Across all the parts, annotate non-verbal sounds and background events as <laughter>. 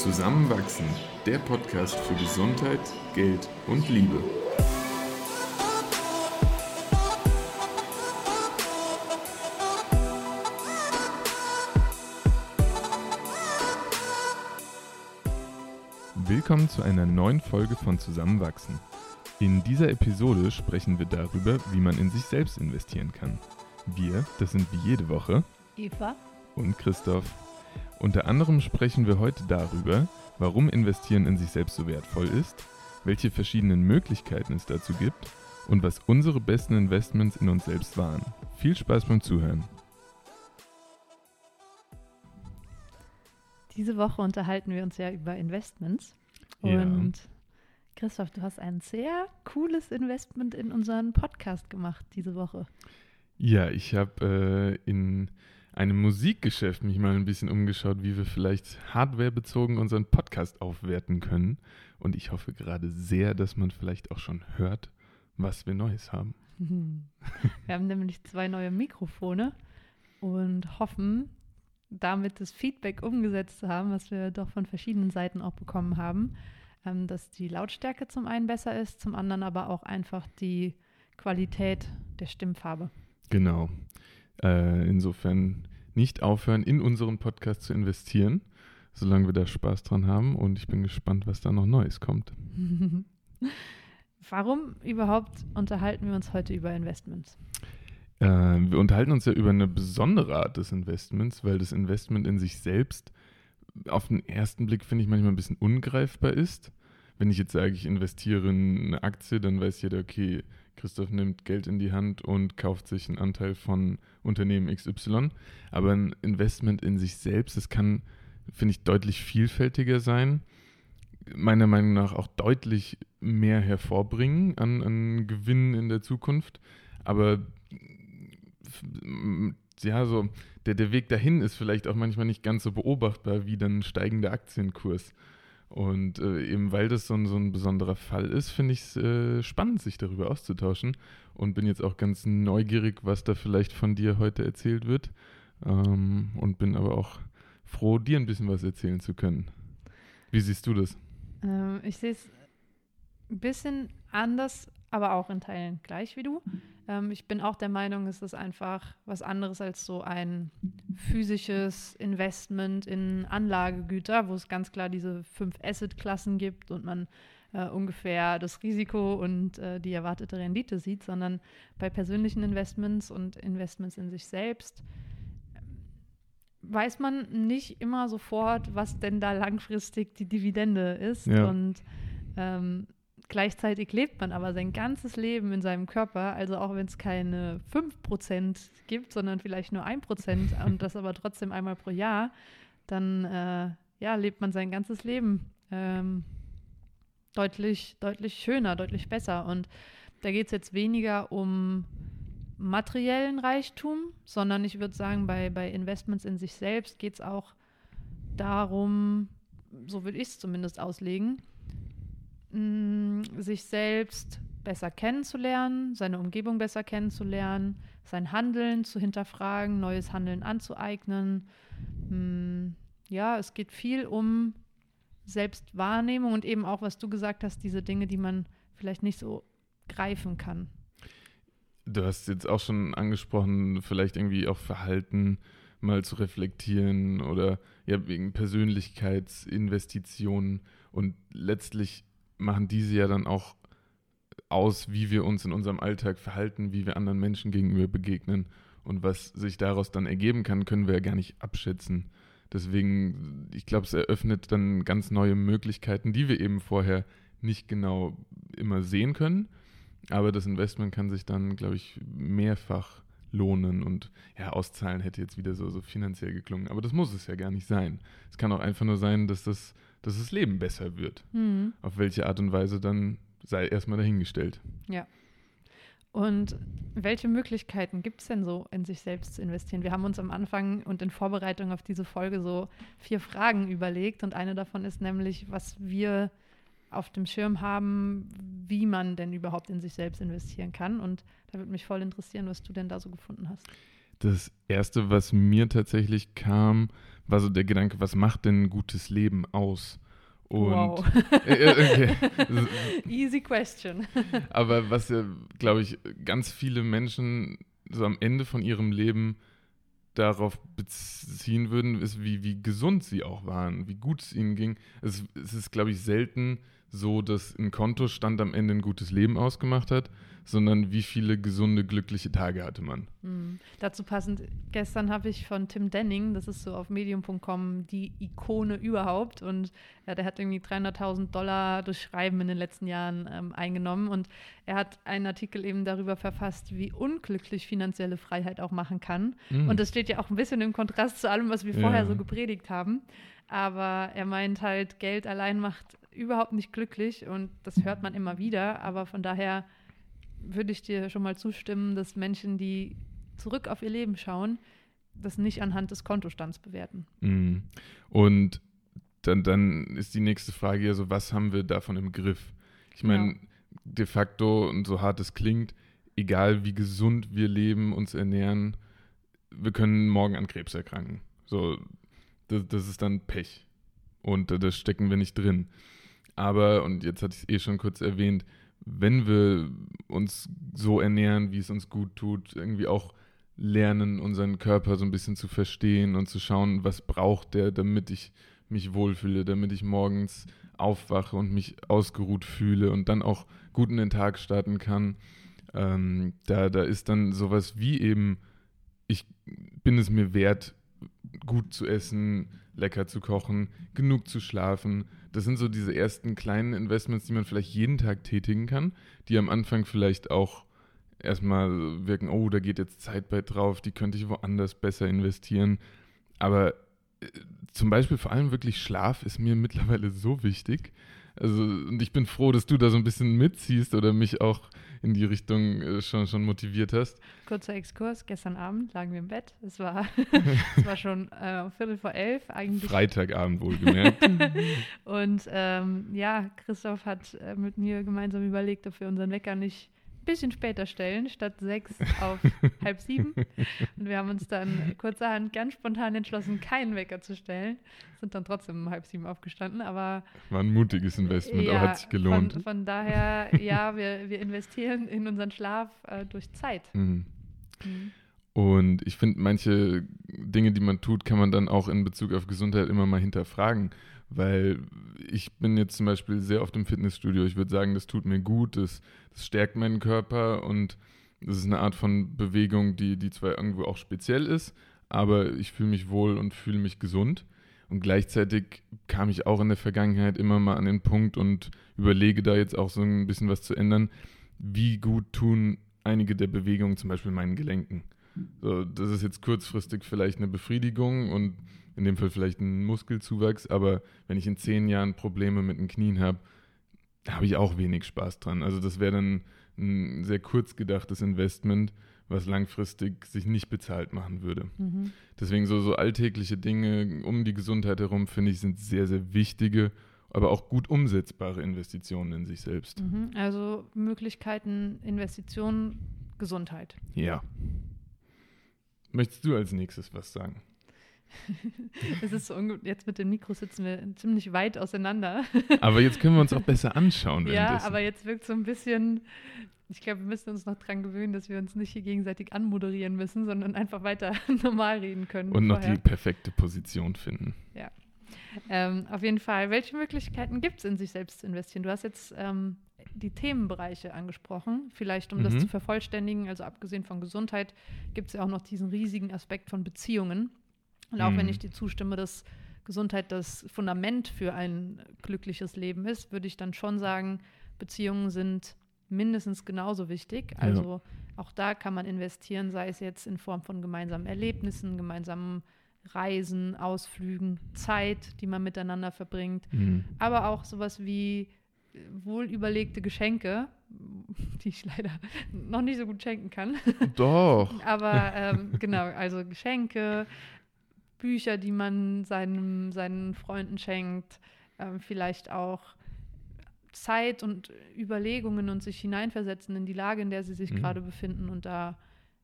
Zusammenwachsen, der Podcast für Gesundheit, Geld und Liebe. Willkommen zu einer neuen Folge von Zusammenwachsen. In dieser Episode sprechen wir darüber, wie man in sich selbst investieren kann. Wir, das sind wie jede Woche Eva und Christoph. Unter anderem sprechen wir heute darüber, warum Investieren in sich selbst so wertvoll ist, welche verschiedenen Möglichkeiten es dazu gibt und was unsere besten Investments in uns selbst waren. Viel Spaß beim Zuhören. Diese Woche unterhalten wir uns ja über Investments. Ja. Und Christoph, du hast ein sehr cooles Investment in unseren Podcast gemacht diese Woche. Ja, ich habe äh, in einem Musikgeschäft mich mal ein bisschen umgeschaut, wie wir vielleicht hardwarebezogen unseren Podcast aufwerten können. Und ich hoffe gerade sehr, dass man vielleicht auch schon hört, was wir Neues haben. <laughs> Wir haben nämlich zwei neue Mikrofone und hoffen, damit das Feedback umgesetzt zu haben, was wir doch von verschiedenen Seiten auch bekommen haben, ähm, dass die Lautstärke zum einen besser ist, zum anderen aber auch einfach die Qualität der Stimmfarbe. Genau. Äh, insofern nicht aufhören, in unseren Podcast zu investieren, solange wir da Spaß dran haben. Und ich bin gespannt, was da noch Neues kommt. <laughs> Warum überhaupt unterhalten wir uns heute über Investments? Äh, wir unterhalten uns ja über eine besondere Art des Investments, weil das Investment in sich selbst auf den ersten Blick, finde ich, manchmal ein bisschen ungreifbar ist. Wenn ich jetzt sage, ich investiere in eine Aktie, dann weiß jeder, okay, Christoph nimmt Geld in die Hand und kauft sich einen Anteil von Unternehmen XY. Aber ein Investment in sich selbst, das kann, finde ich, deutlich vielfältiger sein. Meiner Meinung nach auch deutlich mehr hervorbringen an, an Gewinnen in der Zukunft. Aber ja, so der, der Weg dahin ist vielleicht auch manchmal nicht ganz so beobachtbar wie dann steigender Aktienkurs. Und äh, eben weil das so ein, so ein besonderer Fall ist, finde ich es äh, spannend, sich darüber auszutauschen. Und bin jetzt auch ganz neugierig, was da vielleicht von dir heute erzählt wird. Ähm, und bin aber auch froh, dir ein bisschen was erzählen zu können. Wie siehst du das? Ähm, ich sehe es ein bisschen anders, aber auch in Teilen gleich wie du. Ähm, ich bin auch der Meinung, es ist einfach was anderes als so ein physisches Investment in Anlagegüter, wo es ganz klar diese fünf Asset-Klassen gibt und man äh, ungefähr das Risiko und äh, die erwartete Rendite sieht, sondern bei persönlichen Investments und Investments in sich selbst ähm, weiß man nicht immer sofort, was denn da langfristig die Dividende ist. Ja. Und ähm, gleichzeitig lebt man aber sein ganzes Leben in seinem Körper, also auch wenn es keine 5% gibt, sondern vielleicht nur 1% <laughs> und das aber trotzdem einmal pro Jahr, dann äh, ja, lebt man sein ganzes Leben ähm, deutlich, deutlich schöner, deutlich besser. Und da geht es jetzt weniger um materiellen Reichtum, sondern ich würde sagen, bei, bei Investments in sich selbst geht es auch darum, so würde ich es zumindest auslegen, mh, sich selbst besser kennenzulernen, seine Umgebung besser kennenzulernen, sein Handeln zu hinterfragen, neues Handeln anzueignen. Mh, ja, es geht viel um Selbstwahrnehmung und eben auch, was du gesagt hast, diese Dinge, die man vielleicht nicht so greifen kann. Du hast jetzt auch schon angesprochen, vielleicht irgendwie auch Verhalten mal zu reflektieren oder ja, wegen Persönlichkeitsinvestitionen und letztlich machen diese ja dann auch aus, wie wir uns in unserem Alltag verhalten, wie wir anderen Menschen gegenüber begegnen und was sich daraus dann ergeben kann, können wir ja gar nicht abschätzen. Deswegen, ich glaube, es eröffnet dann ganz neue Möglichkeiten, die wir eben vorher nicht genau immer sehen können. Aber das Investment kann sich dann, glaube ich, mehrfach lohnen und ja, auszahlen hätte jetzt wieder so, so finanziell geklungen. Aber das muss es ja gar nicht sein. Es kann auch einfach nur sein, dass das, dass das Leben besser wird. Mhm. Auf welche Art und Weise dann sei erstmal dahingestellt. Ja. Und welche Möglichkeiten gibt es denn so, in sich selbst zu investieren? Wir haben uns am Anfang und in Vorbereitung auf diese Folge so vier Fragen überlegt und eine davon ist nämlich, was wir auf dem Schirm haben, wie man denn überhaupt in sich selbst investieren kann. Und da würde mich voll interessieren, was du denn da so gefunden hast. Das Erste, was mir tatsächlich kam, war so der Gedanke, was macht denn ein gutes Leben aus? Und wow. <laughs> Äh, äh, okay. <laughs> Easy question. <laughs> Aber was ja, glaube ich, ganz viele Menschen so am Ende von ihrem Leben darauf beziehen würden, ist, wie, wie gesund sie auch waren, wie gut es ihnen ging. Es, es ist, glaube ich, selten so, dass ein Kontostand am Ende ein gutes Leben ausgemacht hat, sondern wie viele gesunde, glückliche Tage hatte man. Mhm. Dazu passend, gestern habe ich von Tim Denning, das ist so auf medium.com die Ikone überhaupt und ja, der hat irgendwie 300.000 Dollar durch Schreiben in den letzten Jahren ähm, eingenommen und er hat einen Artikel eben darüber verfasst, wie unglücklich finanzielle Freiheit auch machen kann. Mhm. Und das steht ja auch ein bisschen im Kontrast zu allem, was wir vorher ja. so gepredigt haben. Aber er meint halt, Geld allein macht überhaupt nicht glücklich und das hört man immer wieder. Aber von daher würde ich dir schon mal zustimmen, dass Menschen, die zurück auf ihr Leben schauen, das nicht anhand des Kontostands bewerten. Mhm. Und dann, dann ist die nächste Frage ja so, was haben wir davon im Griff? Ich meine, ja. de facto, und so hart es klingt, egal wie gesund wir leben, uns ernähren, wir können morgen an Krebs erkranken. So, das, das ist dann Pech. Und das stecken wir nicht drin. Aber, und jetzt hatte ich es eh schon kurz erwähnt, wenn wir uns so ernähren, wie es uns gut tut, irgendwie auch lernen, unseren Körper so ein bisschen zu verstehen und zu schauen, was braucht der, damit ich mich wohlfühle, damit ich morgens aufwache und mich ausgeruht fühle und dann auch gut in den Tag starten kann. Ähm, da, da ist dann sowas wie eben, ich bin es mir wert, gut zu essen, lecker zu kochen, genug zu schlafen, das sind so diese ersten kleinen Investments, die man vielleicht jeden Tag tätigen kann, die am Anfang vielleicht auch erstmal wirken, oh, da geht jetzt Zeit bei drauf, die könnte ich woanders besser investieren. Aber äh, zum Beispiel vor allem wirklich Schlaf ist mir mittlerweile so wichtig. Also, und ich bin froh, dass du da so ein bisschen mitziehst oder mich auch in die Richtung äh, schon, schon motiviert hast. Kurzer Exkurs, gestern Abend lagen wir im Bett. Es war, <laughs> <laughs> es war schon äh, Viertel vor elf eigentlich. Freitagabend wohlgemerkt. <laughs> und ähm, ja, Christoph hat äh, mit mir gemeinsam überlegt, ob wir unseren Wecker nicht bisschen später stellen, statt sechs auf <laughs> halb sieben. Und wir haben uns dann kurzerhand ganz spontan entschlossen, keinen Wecker zu stellen. Sind dann trotzdem um halb sieben aufgestanden, aber. War ein mutiges Investment, ja, aber hat sich gelohnt. Von, von daher, ja, wir, wir investieren in unseren Schlaf äh, durch Zeit. Mhm. Mhm. Und ich finde, manche Dinge, die man tut, kann man dann auch in Bezug auf Gesundheit immer mal hinterfragen. Weil ich bin jetzt zum Beispiel sehr oft im Fitnessstudio. Ich würde sagen, das tut mir gut, das, das stärkt meinen Körper und das ist eine Art von Bewegung, die, die zwar irgendwo auch speziell ist, aber ich fühle mich wohl und fühle mich gesund. Und gleichzeitig kam ich auch in der Vergangenheit immer mal an den Punkt und überlege da jetzt auch so ein bisschen was zu ändern. Wie gut tun einige der Bewegungen zum Beispiel meinen Gelenken? So, das ist jetzt kurzfristig vielleicht eine Befriedigung und in dem Fall vielleicht ein Muskelzuwachs, aber wenn ich in zehn Jahren Probleme mit den Knien habe, habe ich auch wenig Spaß dran. Also das wäre dann ein sehr kurz gedachtes Investment, was langfristig sich nicht bezahlt machen würde. Mhm. Deswegen so, so alltägliche Dinge um die Gesundheit herum, finde ich, sind sehr, sehr wichtige, aber auch gut umsetzbare Investitionen in sich selbst. Mhm. Also Möglichkeiten, Investitionen, Gesundheit. Ja. Möchtest du als nächstes was sagen? <laughs> es ist so jetzt mit dem Mikro sitzen wir ziemlich weit auseinander. <laughs> aber jetzt können wir uns auch besser anschauen. Ja, aber jetzt wirkt so ein bisschen, ich glaube, wir müssen uns noch daran gewöhnen, dass wir uns nicht hier gegenseitig anmoderieren müssen, sondern einfach weiter <laughs> normal reden können. Und noch die perfekte Position finden. Ja. Ähm, auf jeden Fall, welche Möglichkeiten gibt es in sich selbst zu investieren? Du hast jetzt ähm, die Themenbereiche angesprochen, vielleicht um mhm. das zu vervollständigen. Also abgesehen von Gesundheit gibt es ja auch noch diesen riesigen Aspekt von Beziehungen. Und auch mhm. wenn ich dir zustimme, dass Gesundheit das Fundament für ein glückliches Leben ist, würde ich dann schon sagen, Beziehungen sind mindestens genauso wichtig. Also ja. auch da kann man investieren, sei es jetzt in Form von gemeinsamen Erlebnissen, gemeinsamen Reisen, Ausflügen, Zeit, die man miteinander verbringt, mhm. aber auch sowas wie wohlüberlegte Geschenke, die ich leider noch nicht so gut schenken kann. Doch. <laughs> aber ähm, genau, also Geschenke, Bücher, die man seinem, seinen Freunden schenkt, äh, vielleicht auch Zeit und Überlegungen und sich hineinversetzen in die Lage, in der sie sich mhm. gerade befinden und da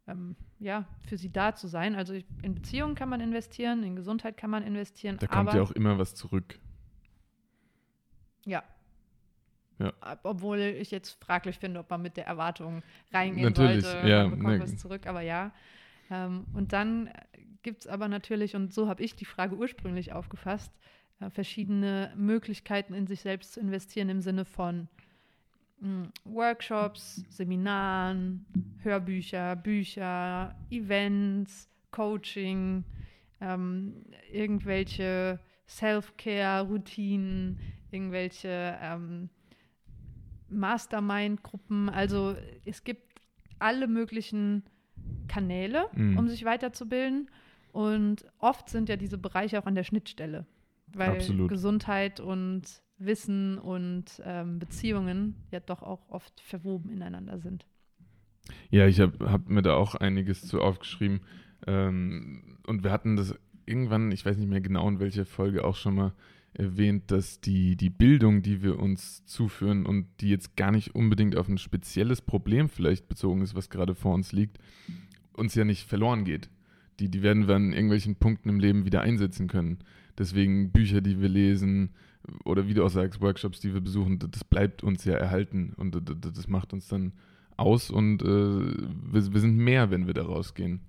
ähm, ja, für sie da zu sein. Also in Beziehungen kann man investieren, in Gesundheit kann man investieren. Da kommt ja auch immer was zurück. Ja. Ja. Obwohl ich jetzt fraglich finde, ob man mit der Erwartung reingehen Natürlich, sollte, ja, man bekommt ne. was zurück, aber ja. Ähm, und dann gibt es aber natürlich, und so habe ich die Frage ursprünglich aufgefasst, äh, verschiedene Möglichkeiten in sich selbst zu investieren im Sinne von mh, Workshops, Seminaren, Hörbücher, Bücher, Events, Coaching, ähm, irgendwelche Self-Care-Routinen, irgendwelche ähm, Mastermind-Gruppen. Also es gibt alle möglichen Kanäle, Mhm. um sich weiterzubilden. Und oft sind ja diese Bereiche auch an der Schnittstelle, weil Absolut. Gesundheit und Wissen und ähm, Beziehungen ja doch auch oft verwoben ineinander sind. Ja, ich habe hab mir da auch einiges zu aufgeschrieben. Ähm, und wir hatten das irgendwann, ich weiß nicht mehr genau in welcher Folge, auch schon mal erwähnt, dass die, die Bildung, die wir uns zuführen und die jetzt gar nicht unbedingt auf ein spezielles Problem vielleicht bezogen ist, was gerade vor uns liegt, uns ja nicht verloren geht. Die, die werden wir an irgendwelchen Punkten im Leben wieder einsetzen können. Deswegen Bücher, die wir lesen oder wie du auch sagst, Workshops, die wir besuchen, das bleibt uns ja erhalten und das macht uns dann aus und äh, wir, wir sind mehr, wenn wir da rausgehen.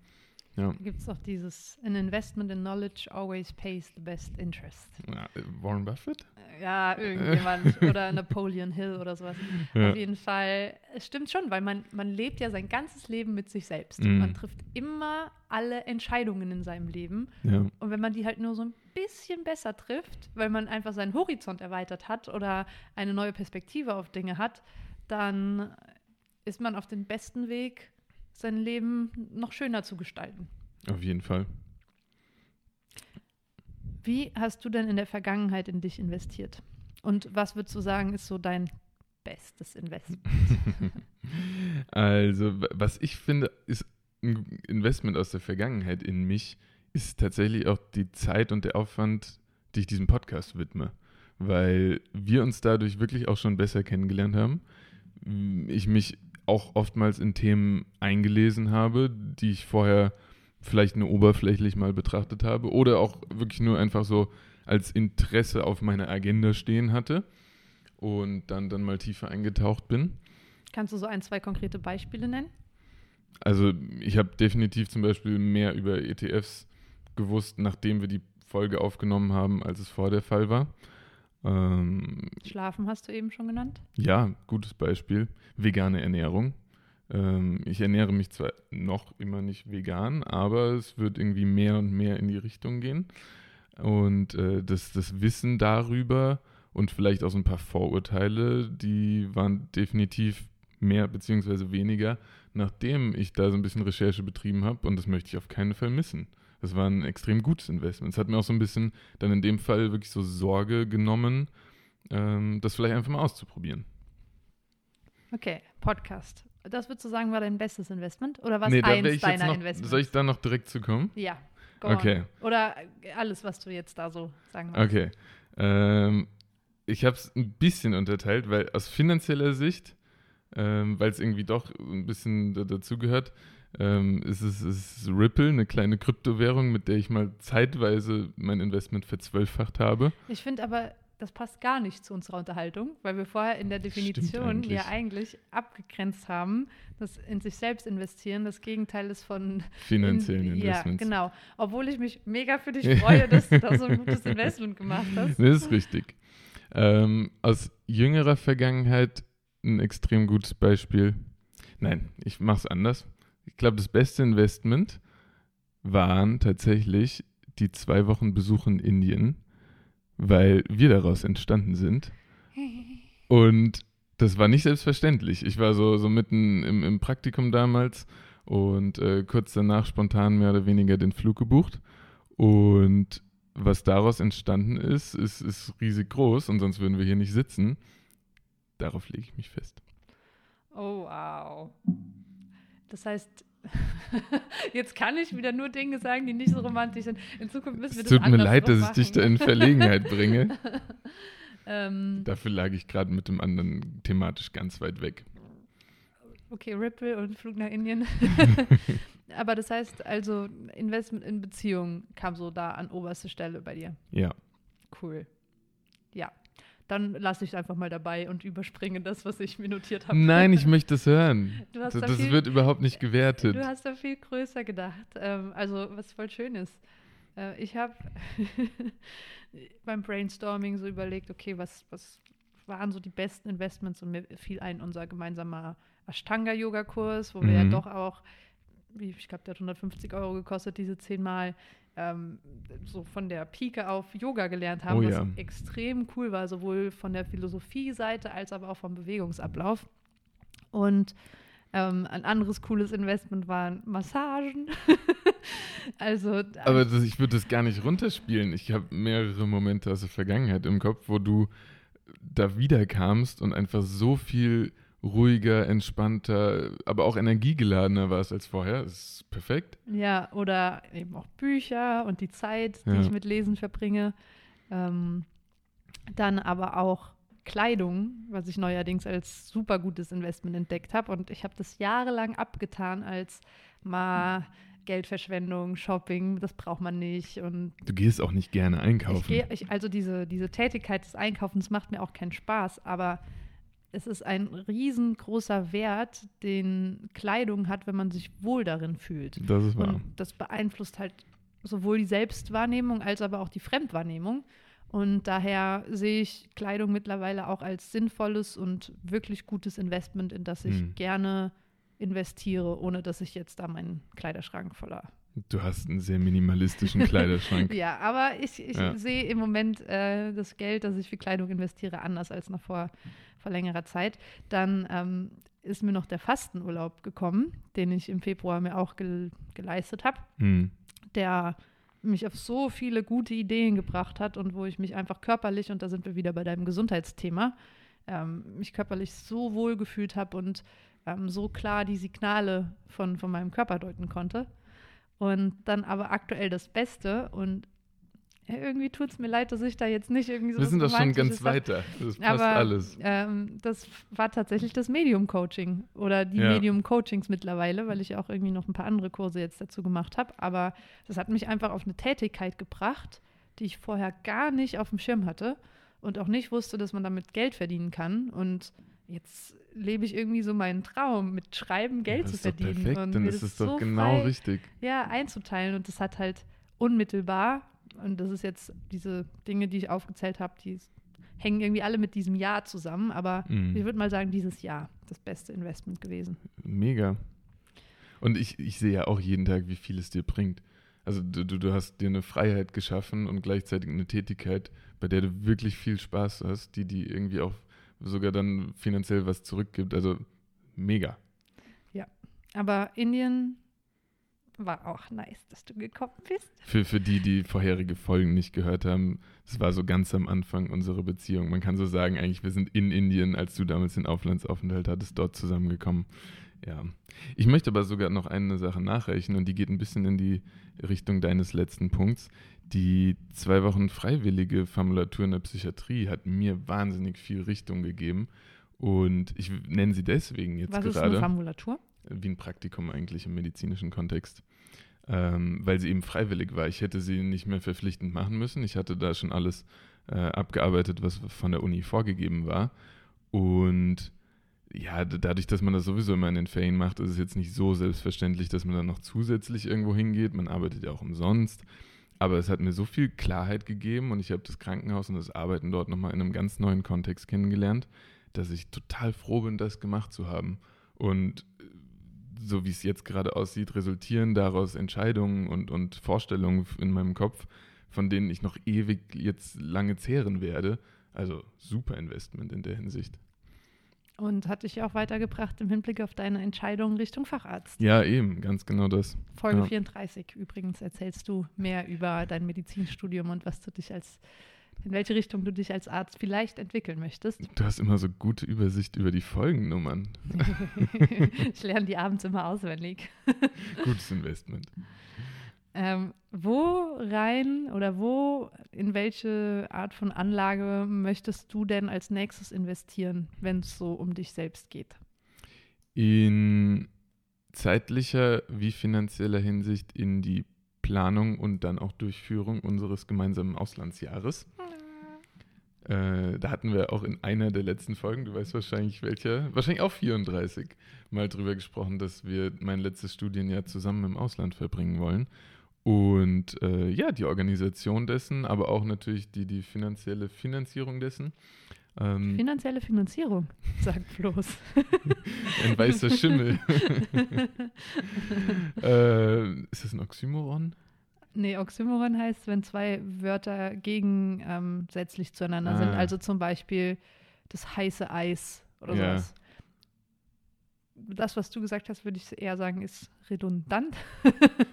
Ja. Da gibt es auch dieses, an investment in knowledge always pays the best interest. Ja, Warren Buffett? Ja, irgendjemand <laughs> oder Napoleon Hill oder sowas. Ja. Auf jeden Fall, es stimmt schon, weil man, man lebt ja sein ganzes Leben mit sich selbst. Mhm. Man trifft immer alle Entscheidungen in seinem Leben. Ja. Und wenn man die halt nur so ein bisschen besser trifft, weil man einfach seinen Horizont erweitert hat oder eine neue Perspektive auf Dinge hat, dann ist man auf dem besten Weg, sein Leben noch schöner zu gestalten. Auf jeden Fall. Wie hast du denn in der Vergangenheit in dich investiert? Und was würdest du sagen, ist so dein bestes Investment? <laughs> Also, was ich finde, ist ein Investment aus der Vergangenheit in mich, ist tatsächlich auch die Zeit und der Aufwand, die ich diesem Podcast widme. Weil wir uns dadurch wirklich auch schon besser kennengelernt haben. Ich mich auch oftmals in Themen eingelesen habe, die ich vorher vielleicht nur oberflächlich mal betrachtet habe oder auch wirklich nur einfach so als Interesse auf meiner Agenda stehen hatte und dann, dann mal tiefer eingetaucht bin. Kannst du so ein, zwei konkrete Beispiele nennen? Also ich habe definitiv zum Beispiel mehr über ETFs gewusst, nachdem wir die Folge aufgenommen haben, als es vor der Fall war. Ähm, Schlafen hast du eben schon genannt. ja, gutes Beispiel. Vegane Ernährung. Ähm, ich ernähre mich zwar noch immer nicht vegan, aber es wird irgendwie mehr und mehr in die Richtung gehen. Und äh, das, das Wissen darüber und vielleicht auch so ein paar Vorurteile, die waren definitiv mehr beziehungsweise weniger, nachdem ich da so ein bisschen Recherche betrieben habe. Und das möchte ich auf keinen Fall missen. Das war ein extrem gutes Investment. Es hat mir auch so ein bisschen dann in dem Fall wirklich so Sorge genommen, ähm, das vielleicht einfach mal auszuprobieren. Okay, Podcast. Das würdest du sagen, war dein bestes Investment? Oder was nee, eins deiner noch, Investments? Soll ich da noch direkt zu kommen? ja, go Okay. on. Oder alles, was du jetzt da so sagen magst. Okay. Ähm, ich habe es ein bisschen unterteilt, weil aus finanzieller Sicht, ähm, weil es irgendwie doch ein bisschen da, dazugehört, ähm, ist es ist Ripple, eine kleine Kryptowährung, mit der ich mal zeitweise mein Investment verzwölffacht habe. Ich finde aber, das passt gar nicht zu unserer Unterhaltung, weil wir vorher in der Definition eigentlich. ja eigentlich abgegrenzt haben, dass in sich selbst investieren das Gegenteil ist von Finanziellen in, Investments. Ja, genau. Obwohl ich mich mega für dich freue, dass du da so ein gutes Investment gemacht hast. <laughs> Das ist richtig. Ähm, aus jüngerer Vergangenheit ein extrem gutes Beispiel. Nein, ich mache es anders. Ich glaube, das beste Investment waren tatsächlich die zwei Wochen Besuch in Indien, weil wir daraus entstanden sind. Und das war nicht selbstverständlich. Ich war so, so mitten im, im Praktikum damals und äh, kurz danach spontan mehr oder weniger den Flug gebucht. Und was daraus entstanden ist, ist, ist riesig groß und sonst würden wir hier nicht sitzen. Darauf lege ich mich fest. Oh, wow. Das heißt, <laughs> jetzt kann ich wieder nur Dinge sagen, die nicht so romantisch sind. In Zukunft müssen wir Es das tut mir leid, dass ich dich da in Verlegenheit bringe. <laughs> ähm, Dafür lag ich gerade mit dem anderen thematisch ganz weit weg. Okay, Ripple und Flug nach Indien. <laughs> Aber das heißt also, Investment in Beziehungen kam so da an oberste Stelle bei dir. Ja. Cool. Dann lasse ich es einfach mal dabei und überspringe das, was ich mir notiert habe. Nein, ich möchte es hören. <laughs> Du hast das da das viel- wird überhaupt nicht gewertet. Du hast da viel größer gedacht. Ähm, also, was voll schön ist. Äh, ich habe <laughs> beim Brainstorming so überlegt, okay, was, was waren so die besten Investments und mir fiel ein unser gemeinsamer Ashtanga-Yoga-Kurs, wo wir ja Mhm. doch auch, wie, ich glaube, der hat 150 Euro gekostet, diese zehnmal, ähm, so von der Pike auf Yoga gelernt haben, Oh was ja. extrem cool war, sowohl von der Philosophie-Seite als aber auch vom Bewegungsablauf. Und ähm, ein anderes cooles Investment waren Massagen. <laughs> also Aber das, ich würde das gar nicht runterspielen. Ich habe mehrere Momente aus der Vergangenheit im Kopf, wo du da wiederkamst und einfach so viel ruhiger, entspannter, aber auch energiegeladener warst als vorher. Das ist perfekt. ja, oder eben auch Bücher und die Zeit, die Ja. ich mit Lesen verbringe. Ähm, dann aber auch Kleidung, was ich neuerdings als super gutes Investment entdeckt habe. Und ich habe das jahrelang abgetan als mal Geldverschwendung, Shopping, das braucht man nicht. Und Du gehst auch nicht gerne Ich einkaufen. gehe, ich, also diese, diese Tätigkeit des Einkaufens macht mir auch keinen Spaß, aber es ist ein riesengroßer Wert, den Kleidung hat, wenn man sich wohl darin fühlt. das ist wahr. Und das beeinflusst halt sowohl die Selbstwahrnehmung als aber auch die Fremdwahrnehmung. Und daher sehe ich Kleidung mittlerweile auch als sinnvolles und wirklich gutes Investment, in das ich Hm. gerne investiere, ohne dass ich jetzt da meinen Kleiderschrank voller Du hast einen sehr minimalistischen Kleiderschrank. <laughs> ja, aber ich, ich Ja. sehe im Moment äh, das Geld, das ich für Kleidung investiere, anders als noch vor, vor längerer Zeit. Dann ähm, ist mir noch der Fastenurlaub gekommen, den ich im Februar mir auch gel geleistet habe, Hm. der mich auf so viele gute Ideen gebracht hat und wo ich mich einfach körperlich, und da sind wir wieder bei deinem Gesundheitsthema, ähm, mich körperlich so wohl gefühlt habe und ähm, so klar die Signale von, von meinem Körper deuten konnte. Und dann aber aktuell das Beste und irgendwie tut es mir leid, dass ich da jetzt nicht irgendwie so Wir sind doch schon ganz weiter. Das passt Aber alles. ähm, das war tatsächlich das Medium-Coaching oder die Ja. Medium-Coachings mittlerweile, weil ich auch irgendwie noch ein paar andere Kurse jetzt dazu gemacht habe. Aber das hat mich einfach auf eine Tätigkeit gebracht, die ich vorher gar nicht auf dem Schirm hatte und auch nicht wusste, dass man damit Geld verdienen kann. Und jetzt lebe ich irgendwie so meinen Traum, mit Schreiben Geld das zu verdienen. perfekt, und dann ist es doch so genau frei richtig. ja, einzuteilen. Und das hat halt unmittelbar, und das ist jetzt diese Dinge, die ich aufgezählt habe, die hängen irgendwie alle mit diesem Jahr zusammen. Aber Mhm. ich würde mal sagen, dieses Jahr das beste Investment gewesen. Mega. Und ich, ich sehe ja auch jeden Tag, wie viel es dir bringt. Also du, du, du hast dir eine Freiheit geschaffen und gleichzeitig eine Tätigkeit, bei der du wirklich viel Spaß hast, die die irgendwie auch sogar dann finanziell was zurückgibt. Also mega. Aber Indien war auch nice, dass du gekommen bist. Für, für die, die vorherige Folgen nicht gehört haben, das war so ganz am Anfang unserer Beziehung. Man kann so sagen, eigentlich, wir sind in Indien, als du damals den Auflandsaufenthalt hattest, dort zusammengekommen. Ja. Ich möchte aber sogar noch eine Sache nachreichen und die geht ein bisschen in die Richtung deines letzten Punkts. Die zwei Wochen freiwillige Formulatur in der Psychiatrie hat mir wahnsinnig viel Richtung gegeben. Und ich nenne sie deswegen jetzt Was ist eine gerade Formulatur? wie ein Praktikum eigentlich im medizinischen Kontext, ähm, weil sie eben freiwillig war. Ich hätte sie nicht mehr verpflichtend machen müssen. Ich hatte da schon alles äh, abgearbeitet, was von der Uni vorgegeben war. Und ja, dadurch, dass man das sowieso immer in den Ferien macht, ist es jetzt nicht so selbstverständlich, dass man dann noch zusätzlich irgendwo hingeht. Man arbeitet ja auch umsonst. Aber es hat mir so viel Klarheit gegeben und ich habe das Krankenhaus und das Arbeiten dort nochmal in einem ganz neuen Kontext kennengelernt, dass ich total froh bin, das gemacht zu haben. Und äh, so wie es jetzt gerade aussieht, resultieren daraus Entscheidungen und, und Vorstellungen in meinem Kopf, von denen ich noch ewig jetzt lange zehren werde. Also super Investment in der Hinsicht. Und hat dich auch weitergebracht im Hinblick auf deine Entscheidung Richtung Facharzt. Ja, eben, ganz genau das. Folge Ja. 34 übrigens erzählst du mehr über dein Medizinstudium und was du dich als, in welche Richtung du dich als Arzt vielleicht entwickeln möchtest. Du hast immer so gute Übersicht über die Folgennummern. <laughs> ich lerne die abends immer auswendig. <laughs> Gutes Investment. Ähm, wo rein oder wo, in welche Art von Anlage möchtest du denn als nächstes investieren, wenn es so um dich selbst geht? in zeitlicher wie finanzieller Hinsicht in die Planung und dann auch Durchführung unseres gemeinsamen Auslandsjahres. Äh, da hatten wir auch in einer der letzten Folgen, du weißt wahrscheinlich welcher, wahrscheinlich auch 34, mal drüber gesprochen, dass wir mein letztes Studienjahr zusammen im Ausland verbringen wollen. Und äh, ja, die Organisation dessen, aber auch natürlich die, die finanzielle Finanzierung dessen. Ähm, finanzielle Finanzierung, sagt bloß. <laughs> ein weißer Schimmel. <laughs> äh, ist das ein Oxymoron? Nee, Oxymoron heißt, wenn zwei Wörter gegensätzlich ähm, zueinander ah. sind. Also zum Beispiel das heiße Eis oder ja. sowas. Das, was du gesagt hast, würde ich eher sagen, ist redundant.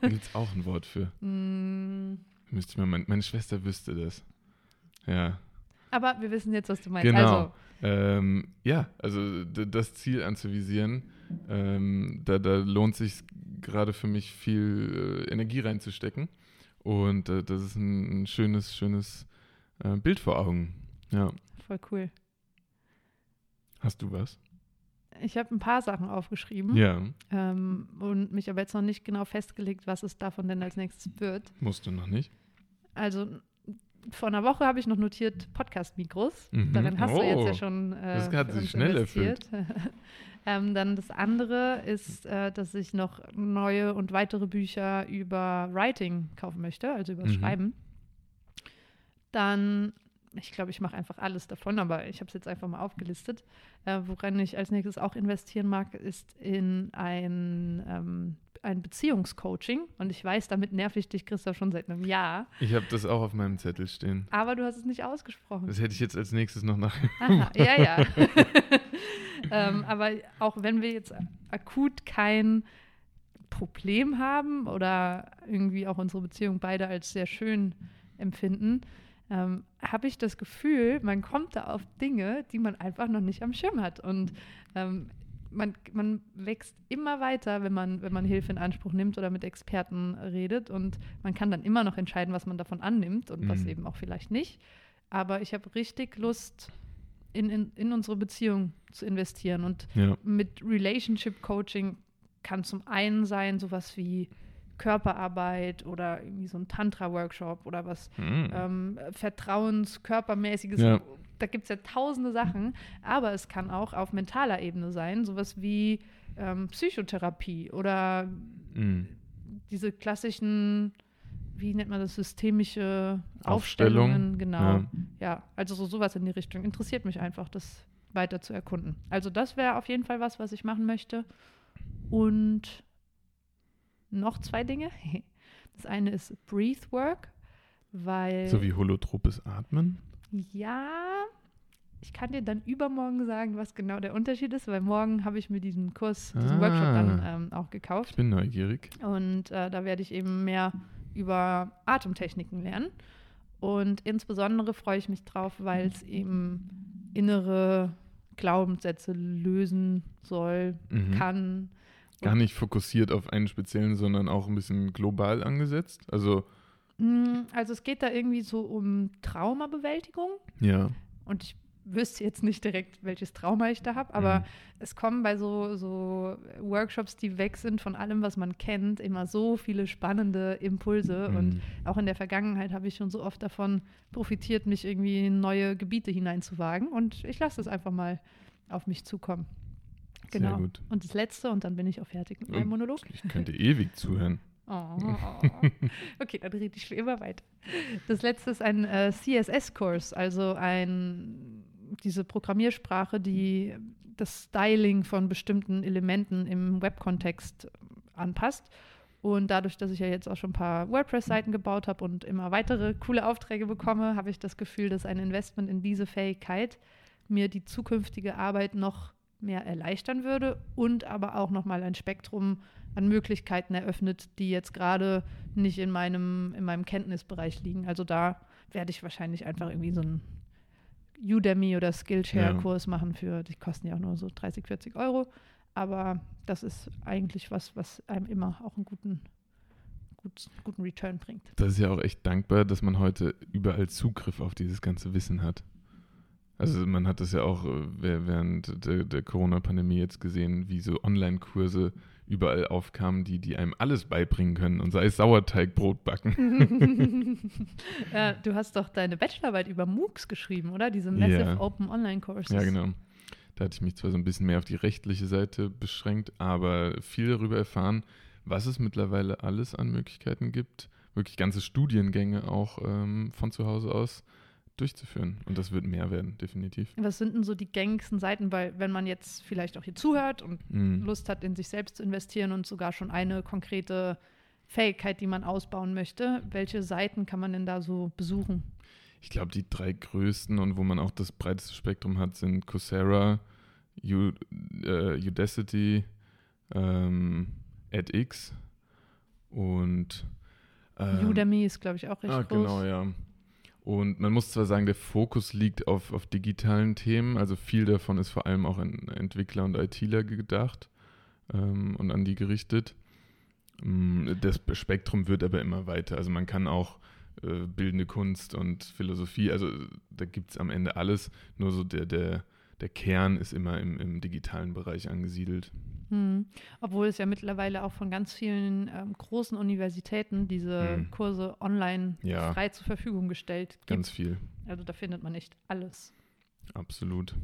da gibt es auch ein Wort für. <laughs> Mm. Müsste ich mal, meine Schwester wüsste das. Ja. Aber wir wissen jetzt, was du meinst. Genau. Also. Ähm, ja, also das Ziel anzuvisieren, ähm, da, da lohnt sich gerade für mich viel äh, Energie reinzustecken. Und äh, das ist ein, ein schönes, schönes äh, Bild vor Augen. Ja. Voll cool. Hast du was? Ich habe ein paar Sachen aufgeschrieben. Ja. Ähm, und mich aber jetzt noch nicht genau festgelegt, was es davon denn als nächstes wird. Musst du noch nicht? Also vor einer Woche habe ich noch notiert Podcast-Mikros. Mhm. Daran hast oh, du jetzt ja oh, schon. Äh, das hat sich schnell erfüllt. <laughs> ähm, dann das andere ist, äh, dass ich noch neue und weitere Bücher über Writing kaufen möchte, also über mhm. Schreiben. Dann, ich glaube, ich mache einfach alles davon, aber ich habe es jetzt einfach mal aufgelistet. Äh, woran ich als nächstes auch investieren mag, ist in ein ähm, ein Beziehungscoaching und ich weiß, damit nerv ich dich, Christoph, schon seit einem Jahr. Ich habe das auch auf meinem Zettel stehen. Aber du hast es nicht ausgesprochen. Das hätte ich jetzt als nächstes noch nach. Aha, ja, ja. <laughs> ähm, aber auch wenn wir jetzt akut kein Problem haben oder irgendwie auch unsere Beziehung beide als sehr schön empfinden, ähm, habe ich das Gefühl, man kommt da auf Dinge, die man einfach noch nicht am Schirm hat. Und ähm, man, man wächst immer weiter, wenn man, wenn man Hilfe in Anspruch nimmt oder mit Experten redet. Und man kann dann immer noch entscheiden, was man davon annimmt und mhm. was eben auch vielleicht nicht. Aber ich habe richtig Lust, in, in, in unsere Beziehung zu investieren. Und ja. mit Relationship Coaching kann zum einen sein, sowas wie Körperarbeit oder irgendwie so ein Tantra-Workshop oder was mhm. ähm, Vertrauens-, körpermäßiges ja da gibt es ja tausende Sachen, aber es kann auch auf mentaler Ebene sein, sowas wie ähm, Psychotherapie oder mhm. diese klassischen, wie nennt man das, systemische Aufstellung. Aufstellungen. Genau. Ja. ja, also so sowas in die Richtung. Interessiert mich einfach, das weiter zu erkunden. Also das wäre auf jeden Fall was, was ich machen möchte. Und noch zwei Dinge. <laughs> Das eine ist Breathwork, weil. So wie holotropes Atmen? Ja, ich kann dir dann übermorgen sagen, was genau der Unterschied ist, weil morgen habe ich mir diesen Kurs, diesen ah, Workshop dann ähm, auch gekauft. Ich bin neugierig. Und äh, da werde ich eben mehr über Atemtechniken lernen. Und insbesondere freue ich mich drauf, weil es eben innere Glaubenssätze lösen soll, mhm. kann. Gar nicht fokussiert auf einen speziellen, sondern auch ein bisschen global angesetzt. Also Mm, also es geht da irgendwie so um Traumabewältigung. Ja. Und ich wüsste jetzt nicht direkt, welches Trauma ich da habe, aber mhm. es kommen bei so, so Workshops, die weg sind von allem, was man kennt, immer so viele spannende Impulse. Mhm. Und auch in der Vergangenheit habe ich schon so oft davon profitiert, mich irgendwie in neue Gebiete hineinzuwagen. Und ich lasse das einfach mal auf mich zukommen. Genau. Sehr gut. Und das letzte, und dann bin ich auch fertig mit meinem Monolog. Ich könnte ewig zuhören. <laughs> Oh. Okay, dann rede ich immer weiter. Das letzte ist ein äh, CSS-Kurs, also ein, diese Programmiersprache, die das Styling von bestimmten Elementen im Web-Kontext anpasst. Und dadurch, dass ich ja jetzt auch schon ein paar WordPress-Seiten gebaut habe und immer weitere coole Aufträge bekomme, habe ich das Gefühl, dass ein Investment in diese Fähigkeit mir die zukünftige Arbeit noch mehr erleichtern würde und aber auch nochmal ein Spektrum an Möglichkeiten eröffnet, die jetzt gerade nicht in meinem, in meinem Kenntnisbereich liegen. Also da werde ich wahrscheinlich einfach irgendwie so einen Udemy oder Skillshare-Kurs ja. machen für, die kosten ja auch nur so 30, 40 Euro. Aber das ist eigentlich was, was einem immer auch einen guten, gut, guten Return bringt. Das ist ja auch echt dankbar, dass man heute überall Zugriff auf dieses ganze Wissen hat. Also man hat das ja auch äh, während der, der Corona-Pandemie jetzt gesehen, wie so Online-Kurse überall aufkamen, die, die einem alles beibringen können und sei es Sauerteigbrot backen. <laughs> ja, du hast doch deine Bachelorarbeit über MOOCs geschrieben, oder? Diese Massive Ja. Open Online Courses. ja, genau. Da hatte ich mich zwar so ein bisschen mehr auf die rechtliche Seite beschränkt, aber viel darüber erfahren, was es mittlerweile alles an Möglichkeiten gibt, wirklich ganze Studiengänge auch ähm, von zu Hause aus durchzuführen. Und das wird mehr werden, definitiv. Was sind denn so die gängigsten Seiten? Weil, wenn man jetzt vielleicht auch hier zuhört und Mhm. Lust hat, in sich selbst zu investieren und sogar schon eine konkrete Fähigkeit, die man ausbauen möchte, welche Seiten kann man denn da so besuchen? Ich glaube, die drei größten und wo man auch das breiteste Spektrum hat, sind Coursera, U, äh, Udacity, ähm, edX und ähm, Udemy ist, glaube ich, auch recht ah, groß. genau, ja. Und man muss zwar sagen, der Fokus liegt auf, auf digitalen Themen, also viel davon ist vor allem auch an Entwickler und ITler gedacht ähm, und an die gerichtet. Mm, Das Spektrum wird aber immer weiter. Also man kann auch äh, bildende Kunst und Philosophie, also da gibt es am Ende alles, nur so der, der, der Kern ist immer im, im digitalen Bereich angesiedelt. Hm. Obwohl es ja mittlerweile auch von ganz vielen ähm, großen Universitäten diese Hm. Kurse online Ja. frei zur Verfügung gestellt gibt. Ganz viel. Also da findet man echt alles. Absolut.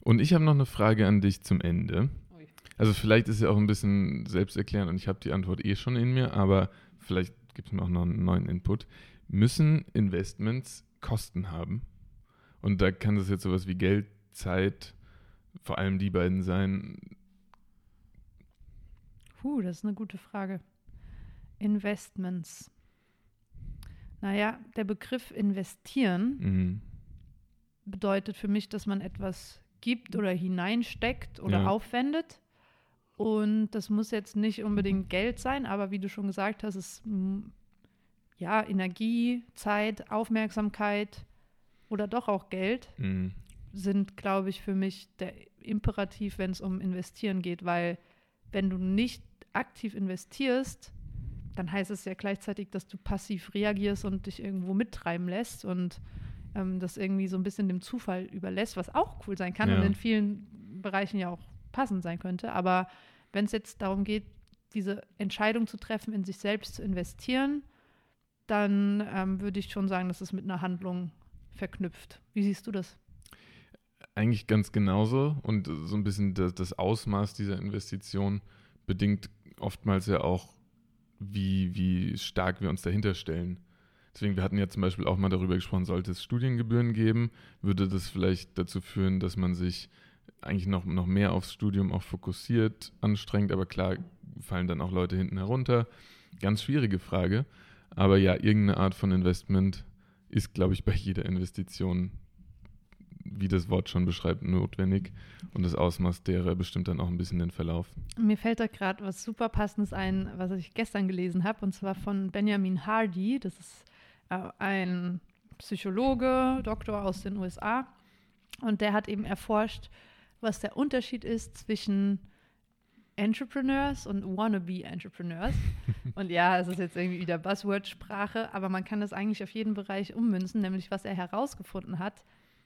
Und ich habe noch eine Frage an dich zum Ende. Ui. Also vielleicht ist ja auch ein bisschen selbsterklärend und ich habe die Antwort eh schon in mir, aber vielleicht gibt es mir auch noch einen neuen Input. Müssen Investments Kosten haben? Und da kann das jetzt sowas wie Geld, Zeit, vor allem die beiden sein. Puh, das ist eine gute Frage. Investments. Naja, der Begriff investieren Mhm. bedeutet für mich, dass man etwas gibt oder hineinsteckt oder Ja. aufwendet. Und das muss jetzt nicht unbedingt Geld sein, aber wie du schon gesagt hast, es mm, ja Energie, Zeit, Aufmerksamkeit oder doch auch Geld Mhm. Sind, glaube ich, für mich der Imperativ, wenn es um Investieren geht, weil wenn du nicht aktiv investierst, dann heißt es ja gleichzeitig, dass du passiv reagierst und dich irgendwo mittreiben lässt und ähm, das irgendwie so ein bisschen dem Zufall überlässt, was auch cool sein kann Ja. und in vielen Bereichen ja auch passend sein könnte. Aber wenn es jetzt darum geht, diese Entscheidung zu treffen, in sich selbst zu investieren, dann ähm, würde ich schon sagen, dass es mit einer Handlung verknüpft. Wie siehst du das? Eigentlich ganz genauso und so ein bisschen das, das Ausmaß dieser Investition bedingt oftmals ja auch, wie, wie stark wir uns dahinter stellen. Deswegen, wir hatten ja zum Beispiel auch mal darüber gesprochen, sollte es Studiengebühren geben, würde das vielleicht dazu führen, dass man sich eigentlich noch, noch mehr aufs Studium auch fokussiert, anstrengt, aber klar fallen dann auch Leute hinten herunter. Ganz schwierige Frage. Aber ja, irgendeine Art von Investment ist, glaube ich, bei jeder Investition, wie das Wort schon beschreibt, notwendig. Und das Ausmaß derer bestimmt dann auch ein bisschen den Verlauf. Mir fällt da gerade was super Passendes ein, was ich gestern gelesen habe, und zwar von Benjamin Hardy. Das ist äh, ein Psychologe, Doktor aus den USA. Und der hat eben erforscht, was der Unterschied ist zwischen Entrepreneurs und Wannabe-Entrepreneurs. <laughs> und ja, es ist jetzt irgendwie wieder Buzzword-Sprache, aber man kann das eigentlich auf jeden Bereich ummünzen, nämlich was er herausgefunden hat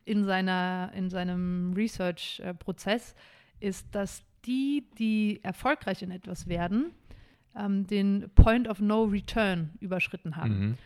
in, seiner, in seinem Research-Prozess, ist, dass die, die erfolgreich in etwas werden, ähm, den Point of No Return überschritten haben. Mhm.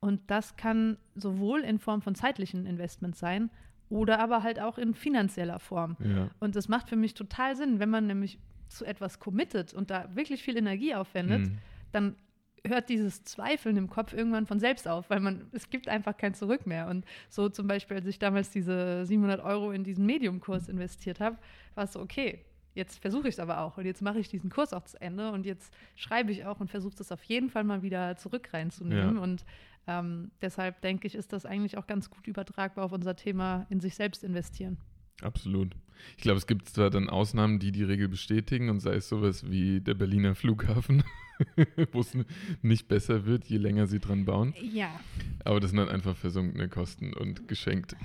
Und das kann sowohl in Form von zeitlichen Investments sein oder aber halt auch in finanzieller Form. Ja. Und das macht für mich total Sinn, wenn man nämlich zu etwas committet und da wirklich viel Energie aufwendet, Mhm. dann hört dieses Zweifeln im Kopf irgendwann von selbst auf, weil man, es gibt einfach kein Zurück mehr. Und so zum Beispiel, als ich damals diese 700 Euro in diesen Medium-Kurs investiert habe, war es so, okay, jetzt versuche ich es aber auch und jetzt mache ich diesen Kurs auch zu Ende und jetzt schreibe ich auch und versuche das auf jeden Fall mal wieder zurück reinzunehmen. Ja. Und ähm, deshalb denke ich, ist das eigentlich auch ganz gut übertragbar auf unser Thema in sich selbst investieren. Absolut. Ich glaube, es gibt zwar dann Ausnahmen, die die Regel bestätigen und sei es sowas wie der Berliner Flughafen, <laughs> <laughs> wo es nicht besser wird, je länger sie dran bauen. Ja. Aber das sind dann einfach versunkene Kosten und geschenkt.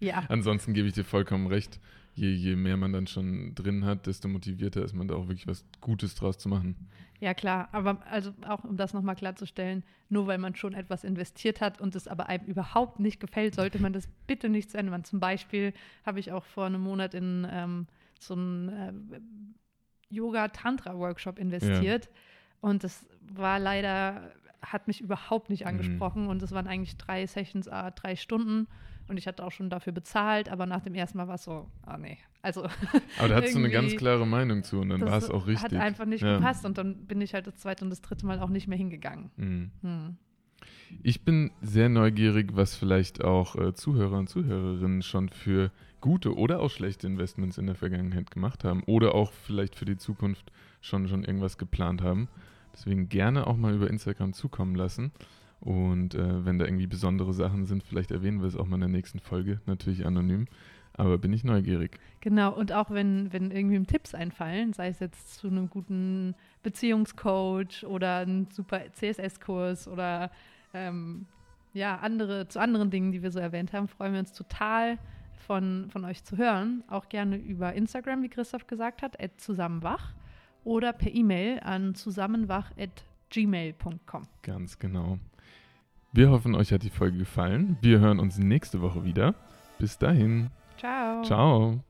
Ja. Ansonsten gebe ich dir vollkommen recht. je, je mehr man dann schon drin hat, desto motivierter ist man da auch wirklich was Gutes draus zu machen. Ja, klar, aber also auch um das nochmal klarzustellen, nur weil man schon etwas investiert hat und es aber einem überhaupt nicht gefällt, sollte man das bitte nicht zu Ende machen. Zum Beispiel habe ich auch vor einem Monat in ähm, so einen äh, Yoga-Tantra-Workshop investiert. Ja. Und das war leider, hat mich überhaupt nicht mhm. angesprochen. Mhm. Und es waren eigentlich drei Sessions, äh, drei Stunden. Und ich hatte auch schon dafür bezahlt, aber nach dem ersten Mal war es so, ah nee. Also, <laughs> aber da hast du eine ganz klare Meinung zu und dann war es auch richtig. Hat einfach nicht ja. gepasst und dann bin ich halt das zweite und das dritte Mal auch nicht mehr hingegangen. Mhm. Hm. Ich bin sehr neugierig, was vielleicht auch äh, Zuhörer und Zuhörerinnen schon für gute oder auch schlechte Investments in der Vergangenheit gemacht haben oder auch vielleicht für die Zukunft schon, schon irgendwas geplant haben. Deswegen gerne auch mal über Instagram zukommen lassen. Und äh, wenn da irgendwie besondere Sachen sind, vielleicht erwähnen wir es auch mal in der nächsten Folge, natürlich anonym. Aber bin ich neugierig. Genau, und auch wenn, wenn irgendwie Tipps einfallen, sei es jetzt zu einem guten Beziehungscoach oder ein super CSS-Kurs oder ähm, ja, andere, zu anderen Dingen, die wir so erwähnt haben, freuen wir uns total von, von euch zu hören. Auch gerne über Instagram, wie Christoph gesagt hat, at zusammenwach oder per E-Mail an zusammenwach.gmail.com. Ganz genau. Wir hoffen, euch hat die Folge gefallen. Wir hören uns nächste Woche wieder. Bis dahin. Ciao. Ciao.